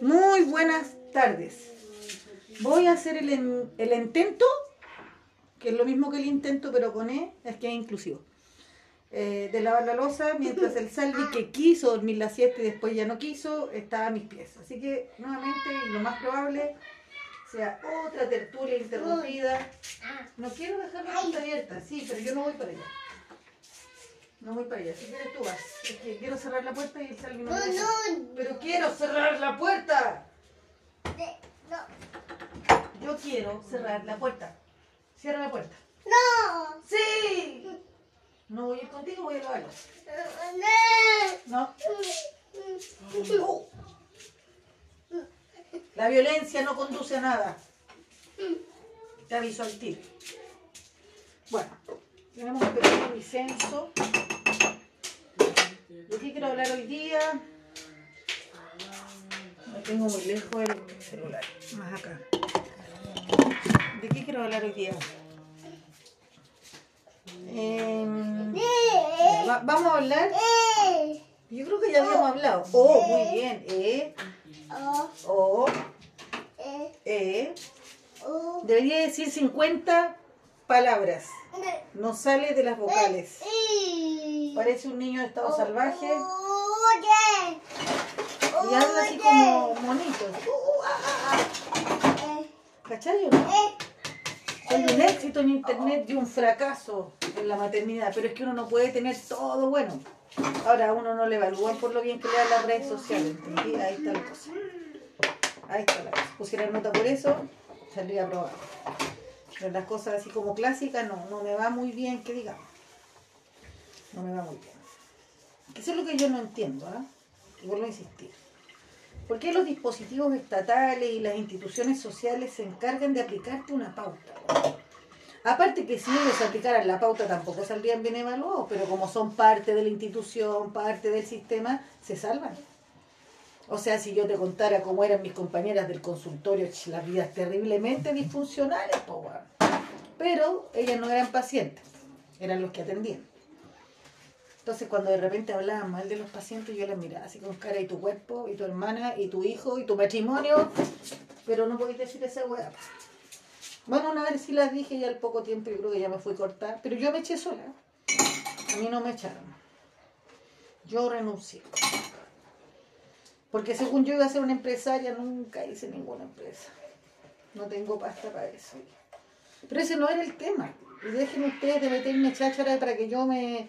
Muy buenas tardes. Voy a hacer el, en- el intento, que es lo mismo que el intento, pero con E, es que es inclusivo. Eh, de lavar la losa mientras el Salvi que quiso dormir la siesta y después ya no quiso, está a mis pies. Así que nuevamente, y lo más probable, sea otra tertulia interrumpida. No quiero dejar la puerta abierta, sí, pero yo no voy para allá. No voy para allá, si quieres tú vas. Es que quiero cerrar la puerta y el Salvi no. Pero quiero cerrar la puerta. Yo quiero cerrar la puerta. Cierra la puerta. No. ¡Sí! No voy a ir contigo, voy a lavarlos. No. Uh. La violencia no conduce a nada. Te aviso al tiro. Bueno, tenemos un pequeño disenso. ¿De qué quiero hablar hoy día? No tengo muy lejos el celular. Más acá. ¿De qué quiero hablar hoy día? Em, va- vamos a hablar. Yo creo que ya habíamos hablado. Oh, muy bien. Eh, oh, eh. Debería decir 50 palabras. No sale de las vocales. Parece un niño de estado salvaje y habla así como monito. ¿Cachai o no? Soy un éxito en internet y un fracaso en la maternidad, pero es que uno no puede tener todo bueno. Ahora a uno no le evalúan por lo bien que le dan las redes sociales, ¿entendí? Ahí está la cosa. Ahí está la cosa. Pusiera nota por eso, saldría aprobado. Pero las cosas así como clásicas no, no me va muy bien, que digamos. No me va muy bien. Eso es lo que yo no entiendo, ¿ah? Y vuelvo a insistir. ¿Por qué los dispositivos estatales y las instituciones sociales se encargan de aplicarte una pauta? Aparte que si ellos aplicaran la pauta tampoco saldrían bien evaluados, pero como son parte de la institución, parte del sistema, se salvan. O sea, si yo te contara cómo eran mis compañeras del consultorio, las vidas terriblemente disfuncionales, po, weón. pero ellas no eran pacientes, eran los que atendían. Entonces cuando de repente hablaban mal de los pacientes, yo las miraba así con cara y tu cuerpo, y tu hermana, y tu hijo, y tu matrimonio, pero no podéis decir esa weá. Bueno, una vez sí las dije y al poco tiempo yo creo que ya me fui cortada, pero yo me eché sola. A mí no me echaron. Yo renuncié. Porque según yo iba a ser una empresaria, nunca hice ninguna empresa. No tengo pasta para eso. Pero ese no era el tema. Y dejen ustedes de meterme cháchara para que yo me,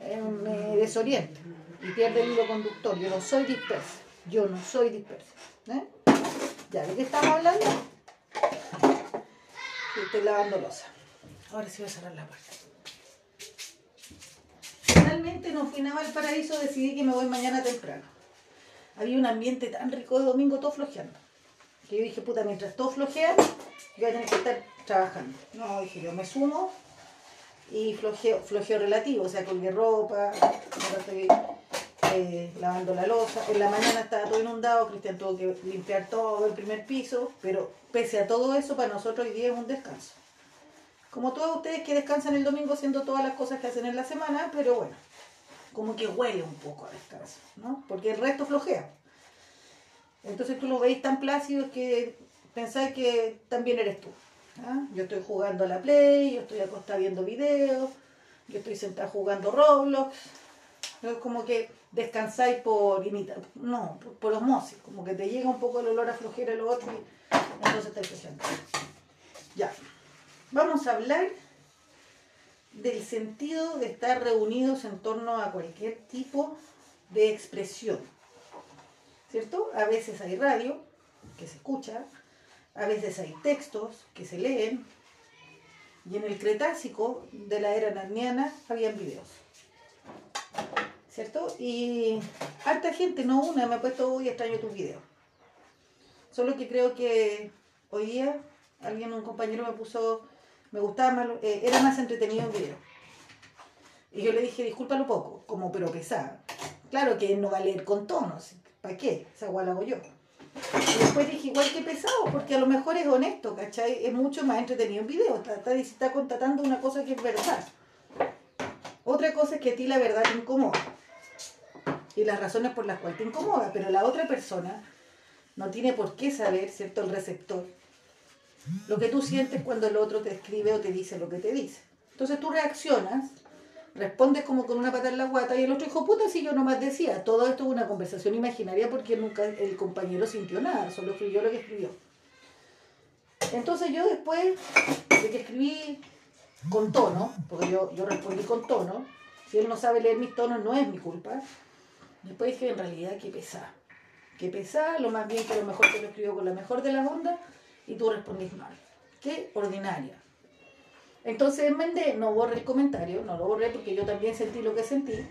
eh, me desoriente y pierda el hilo conductor. Yo no soy dispersa. Yo no soy dispersa. ¿eh? ¿Ya de qué estamos hablando? Sí, estoy lavando losa. Ahora sí voy a cerrar la puerta. Finalmente no fui nada al paraíso, decidí que me voy mañana temprano. Había un ambiente tan rico de domingo, todo flojeando. Que yo dije, puta, mientras todo flojea, yo voy a tener que estar trabajando. No, dije yo, me sumo y flojeo, flojeo relativo, o sea, colgué ropa, eh, lavando la losa. En la mañana estaba todo inundado, Cristian tuvo que limpiar todo el primer piso, pero pese a todo eso, para nosotros hoy día es un descanso. Como todos ustedes que descansan el domingo haciendo todas las cosas que hacen en la semana, pero bueno, como que huele un poco a descanso, ¿no? Porque el resto flojea. Entonces tú lo veis tan plácido que pensáis que también eres tú. ¿Ah? Yo estoy jugando a la Play, yo estoy acostada viendo videos, yo estoy sentada jugando Roblox. Es como que descansáis por imitar, no, por, por osmosis, como que te llega un poco el olor a flojera lo otro y entonces estáis flojeando. Ya, vamos a hablar del sentido de estar reunidos en torno a cualquier tipo de expresión. ¿Cierto? A veces hay radio que se escucha, a veces hay textos que se leen, y en el Cretácico de la era narniana habían videos. ¿Cierto? Y harta gente, no una, me ha puesto hoy extraño tus videos. Solo que creo que hoy día alguien, un compañero me puso, me gustaba más, eh, era más entretenido un video. Y yo le dije, discúlpalo poco, como pero pesada. Claro que no va a leer con tonos, ¿para qué? Esa igual hago yo. Después dije, igual que pesado, porque a lo mejor es honesto, ¿cachai? Es mucho más entretenido un video, está, está, está constatando una cosa que es verdad. Otra cosa es que a ti la verdad te incomoda. Y las razones por las cuales te incomoda, pero la otra persona no tiene por qué saber, ¿cierto?, el receptor. Lo que tú sientes cuando el otro te escribe o te dice lo que te dice. Entonces tú reaccionas, respondes como con una pata en la guata y el otro dijo, puta, si yo nomás decía, todo esto es una conversación imaginaria porque nunca el compañero sintió nada, solo yo lo que escribió. Entonces yo después de que escribí con tono, porque yo, yo respondí con tono, si él no sabe leer mis tonos no es mi culpa, después dije en realidad qué pesada, qué pesada, lo más bien que lo mejor te lo escribió con la mejor de las ondas y tú respondís mal, qué ordinaria. Entonces enmendé, no borré el comentario, no lo borré porque yo también sentí lo que sentí,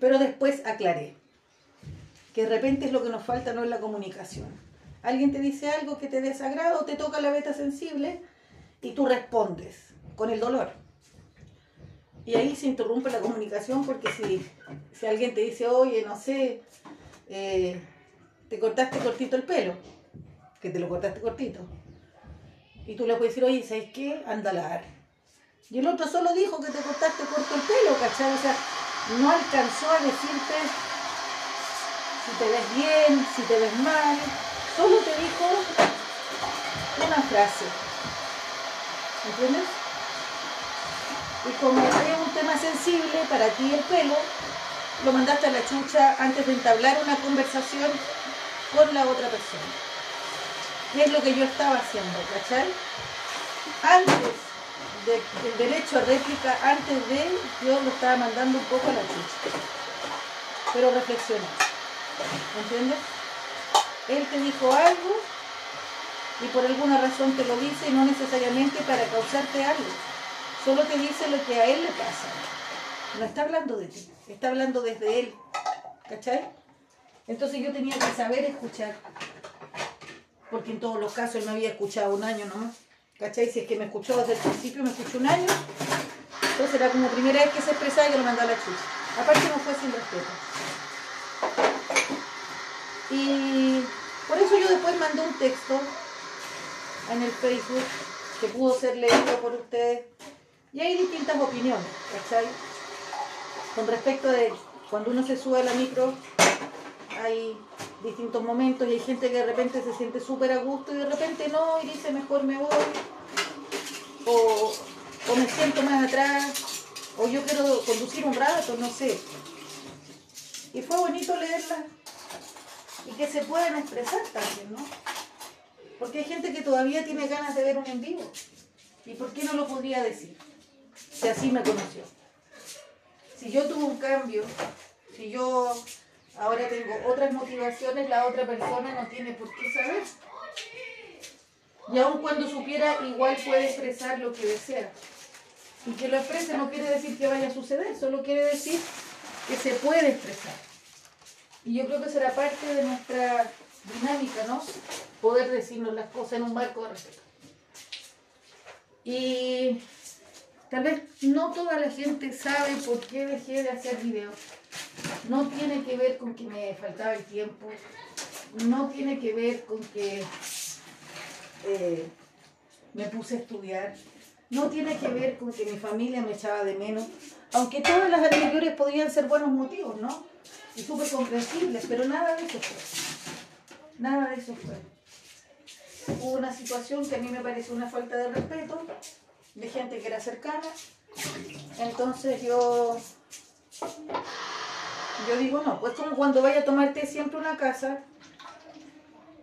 pero después aclaré que de repente es lo que nos falta, no es la comunicación. Alguien te dice algo que te desagrada o te toca la beta sensible y tú respondes con el dolor. Y ahí se interrumpe la comunicación porque si, si alguien te dice, oye, no sé, eh, te cortaste cortito el pelo, que te lo cortaste cortito, y tú le puedes decir, oye, ¿sabes qué? Anda a lavar y el otro solo dijo que te cortaste corto el pelo, ¿cachai? O sea, no alcanzó a decirte si te ves bien, si te ves mal. Solo te dijo una frase. ¿Entiendes? Y como es un tema sensible para ti el pelo, lo mandaste a la chucha antes de entablar una conversación con la otra persona. ¿Qué es lo que yo estaba haciendo, ¿cachai? Antes el derecho a réplica antes de yo lo estaba mandando un poco a la chucha. Pero reflexiona. ¿Entiendes? Él te dijo algo y por alguna razón te lo dice no necesariamente para causarte algo. Solo te dice lo que a él le pasa. No está hablando de ti, está hablando desde él. ¿Cachai? Entonces yo tenía que saber escuchar. Porque en todos los casos él me había escuchado un año nomás. ¿Cachai? Si es que me escuchó desde el principio, me escuchó un año, entonces era como primera vez que se expresaba y que lo mandaba a la chucha. Aparte no fue sin respeto. Y por eso yo después mandé un texto en el Facebook que pudo ser leído por ustedes. Y hay distintas opiniones, ¿cachai? Con respecto de cuando uno se sube a la micro, hay distintos momentos y hay gente que de repente se siente súper a gusto y de repente no y dice mejor me voy o, o, me siento más atrás o yo quiero conducir un rato, no sé. Y fue bonito leerla y que se puedan expresar también, ¿no? Porque hay gente que todavía tiene ganas de ver un en vivo. ¿Y por qué no lo podría decir? Si así me conoció. Si yo tuve un cambio, si yo ahora tengo otras motivaciones, la otra persona no tiene por qué saber. Y aun cuando supiera, igual puede expresar lo que desea. Y que lo exprese no quiere decir que vaya a suceder, solo quiere decir que se puede expresar. Y yo creo que será parte de nuestra dinámica, ¿no? Poder decirnos las cosas en un marco de respeto. Y tal vez no toda la gente sabe por qué dejé de hacer videos. No tiene que ver con que me faltaba el tiempo, no tiene que ver con que eh, me puse a estudiar, no tiene que ver con que mi familia me echaba de menos, aunque todas las anteriores podrían ser buenos motivos, ¿no? Y súper comprensibles, pero nada de eso fue. Nada de eso fue. Hubo una situación que a mí me pareció una falta de respeto de gente que era cercana. Entonces yo yo digo, no, pues como cuando vaya a tomarte siempre una casa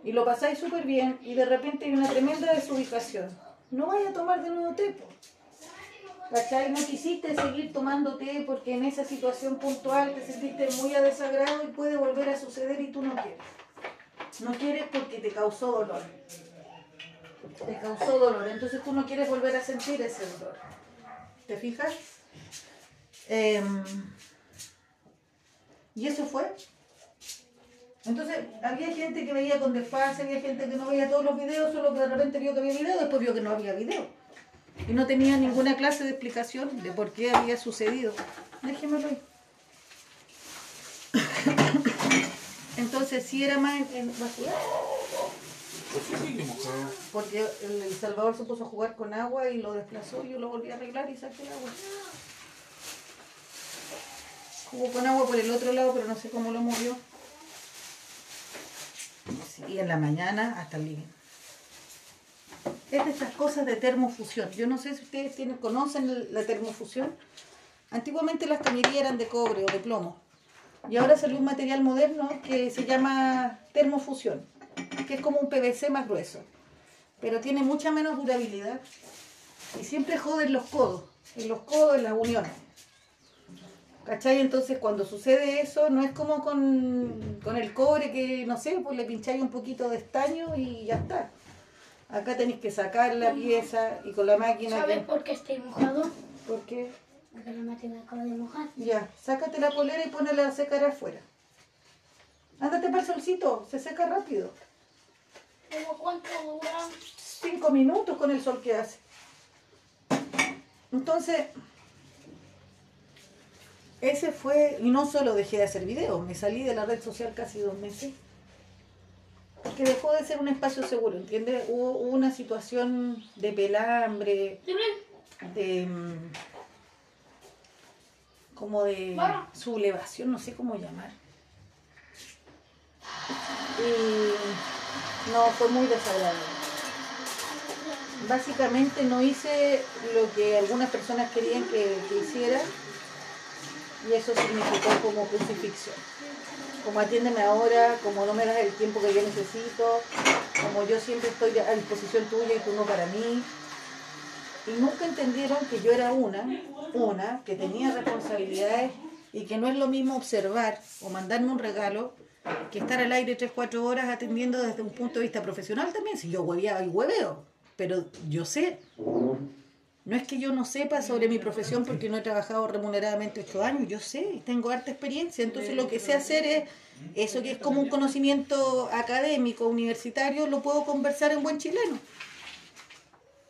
y lo pasáis súper bien y de repente hay una tremenda desubicación. No vaya a tomar de nuevo té, ¿cachai? No quisiste seguir tomando té porque en esa situación puntual te sentiste muy a desagrado y puede volver a suceder y tú no quieres. No quieres porque te causó dolor. Te causó dolor, entonces tú no quieres volver a sentir ese dolor. ¿Te fijas? Eh, y eso fue. Entonces, había gente que veía con desfase, había gente que no veía todos los videos, solo que de repente vio que había video, después vio que no había video. Y no tenía ninguna clase de explicación de por qué había sucedido. Déjemelo ahí. Entonces, si era más en, Porque el, el Salvador se puso a jugar con agua y lo desplazó, y yo lo volví a arreglar y saqué el agua. Con agua por el otro lado, pero no sé cómo lo movió. Y en la mañana hasta el living. Es de estas cosas de termofusión. Yo no sé si ustedes tienen, conocen la termofusión. Antiguamente las cañerías eran de cobre o de plomo. Y ahora salió un material moderno que se llama termofusión, que es como un PVC más grueso. Pero tiene mucha menos durabilidad. Y siempre joden los codos. En los codos, en las uniones. ¿Cachai? Entonces cuando sucede eso, no es como con, con el cobre que, no sé, pues le pincháis un poquito de estaño y ya está. Acá tenéis que sacar la pieza y con la máquina... ¿Sabes que- por qué estoy mojado? ¿Por qué? Porque la máquina acaba de mojar. Ya, sácate la polera y ponela a secar afuera. Ándate para el solcito, se seca rápido. ¿Cómo cuánto dura? Cinco minutos con el sol que hace. Entonces, ese fue, y no solo dejé de hacer videos, me salí de la red social casi dos meses. Porque dejó de ser un espacio seguro, ¿entiendes? Hubo, hubo una situación de pelambre, de... mm, como de sublevación, no sé cómo llamar. Y no, fue muy desagradable. Básicamente no hice lo que algunas personas querían que, que hiciera y eso significó como crucifixión. Como atiéndeme ahora, como no me das el tiempo que yo necesito, como yo siempre estoy a disposición tuya y tú no para mí. Y nunca entendieron que yo era una, una, que tenía responsabilidades y que no es lo mismo observar o mandarme un regalo que estar al aire 3-4 horas atendiendo desde un punto de vista profesional también. Si yo hueveaba y hueveo, pero yo sé. No es que yo no sepa sobre mi profesión porque no he trabajado remuneradamente ocho años, yo sé, y tengo harta experiencia, entonces lo que sé hacer es eso que es como un conocimiento académico, universitario, lo puedo conversar en buen chileno.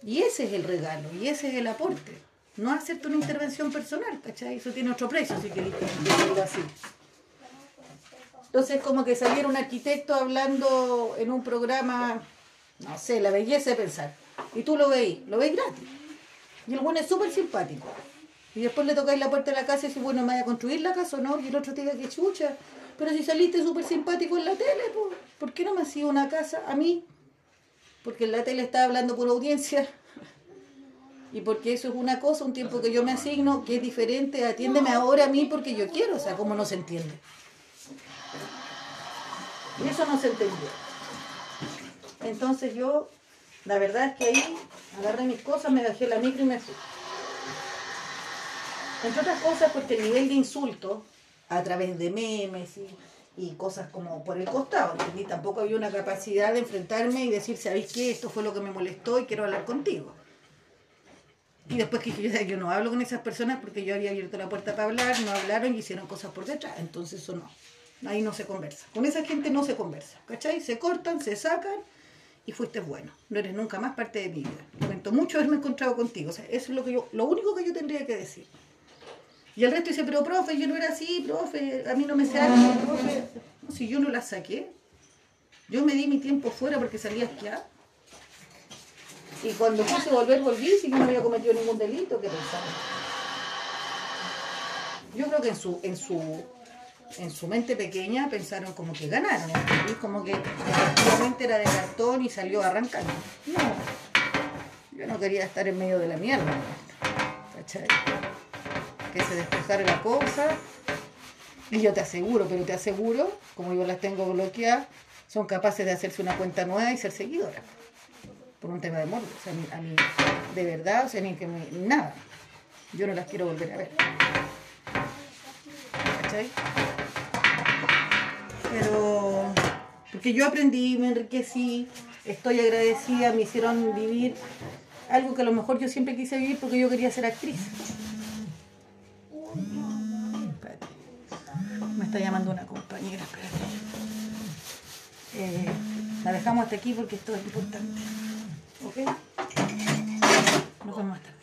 Y ese es el regalo, y ese es el aporte. No hacerte una intervención personal, ¿cachai? Eso tiene otro precio, si queréis así. Entonces, como que saliera un arquitecto hablando en un programa, no sé, la belleza de pensar. Y tú lo veis, lo veis gratis. Y el bueno es súper simpático. Y después le tocáis la puerta de la casa y dice, bueno, ¿me vaya a construir la casa o no? Y el otro te diga que chucha. Pero si saliste súper simpático en la tele, ¿por qué no me ido una casa a mí? Porque en la tele está hablando por audiencia. Y porque eso es una cosa, un tiempo que yo me asigno, que es diferente, atiéndeme ahora a mí porque yo quiero, o sea, ¿cómo no se entiende? Y eso no se entendió. Entonces yo, la verdad es que ahí agarré mis cosas, me bajé la micro y me fui. Entre otras cosas, porque el nivel de insulto a través de memes y, cosas como por el costado, ¿entendí? Tampoco había una capacidad de enfrentarme y decir, ¿sabéis qué? Esto fue lo que me molestó y quiero hablar contigo. Y después que yo, yo no hablo con esas personas porque yo había abierto la puerta para hablar, no hablaron y hicieron cosas por detrás. Entonces eso no. Ahí no se conversa. Con esa gente no se conversa. ¿Cachai? Se cortan, se sacan y fuiste bueno. No eres nunca más parte de mi vida. Lamento mucho haberme encontrado contigo. O sea, eso es lo, que yo, lo único que yo tendría que decir. Y el resto dice, pero profe, yo no era así, profe, a mí no me sale, profe. No, si yo no la saqué. Yo me di mi tiempo fuera porque salía a esquiar. Y cuando quise volver, volví, si yo no había cometido ningún delito, ¿qué pensaba? Yo creo que en su, en su, en su mente pequeña pensaron como que ganaron, ¿entendí? como que efectivamente era de cartón y salió arrancando. No, yo no quería estar en medio de la mierda, ¿cachai? Que se despejara la cosa. Y yo te aseguro, pero te aseguro, como yo las tengo bloqueadas, son capaces de hacerse una cuenta nueva y ser seguidoras por un tema de morbo. O sea, a mí, a mí, de verdad, o sea, ni que me, nada. Yo no las quiero volver a ver. ¿Cachai? Pero, porque yo aprendí, me enriquecí, estoy agradecida, me hicieron vivir algo que a lo mejor yo siempre quise vivir porque yo quería ser actriz. Espérate. Me está llamando una compañera, espérate. Eh, la dejamos hasta aquí porque esto es importante. ¿Ok? Nos vemos más tarde.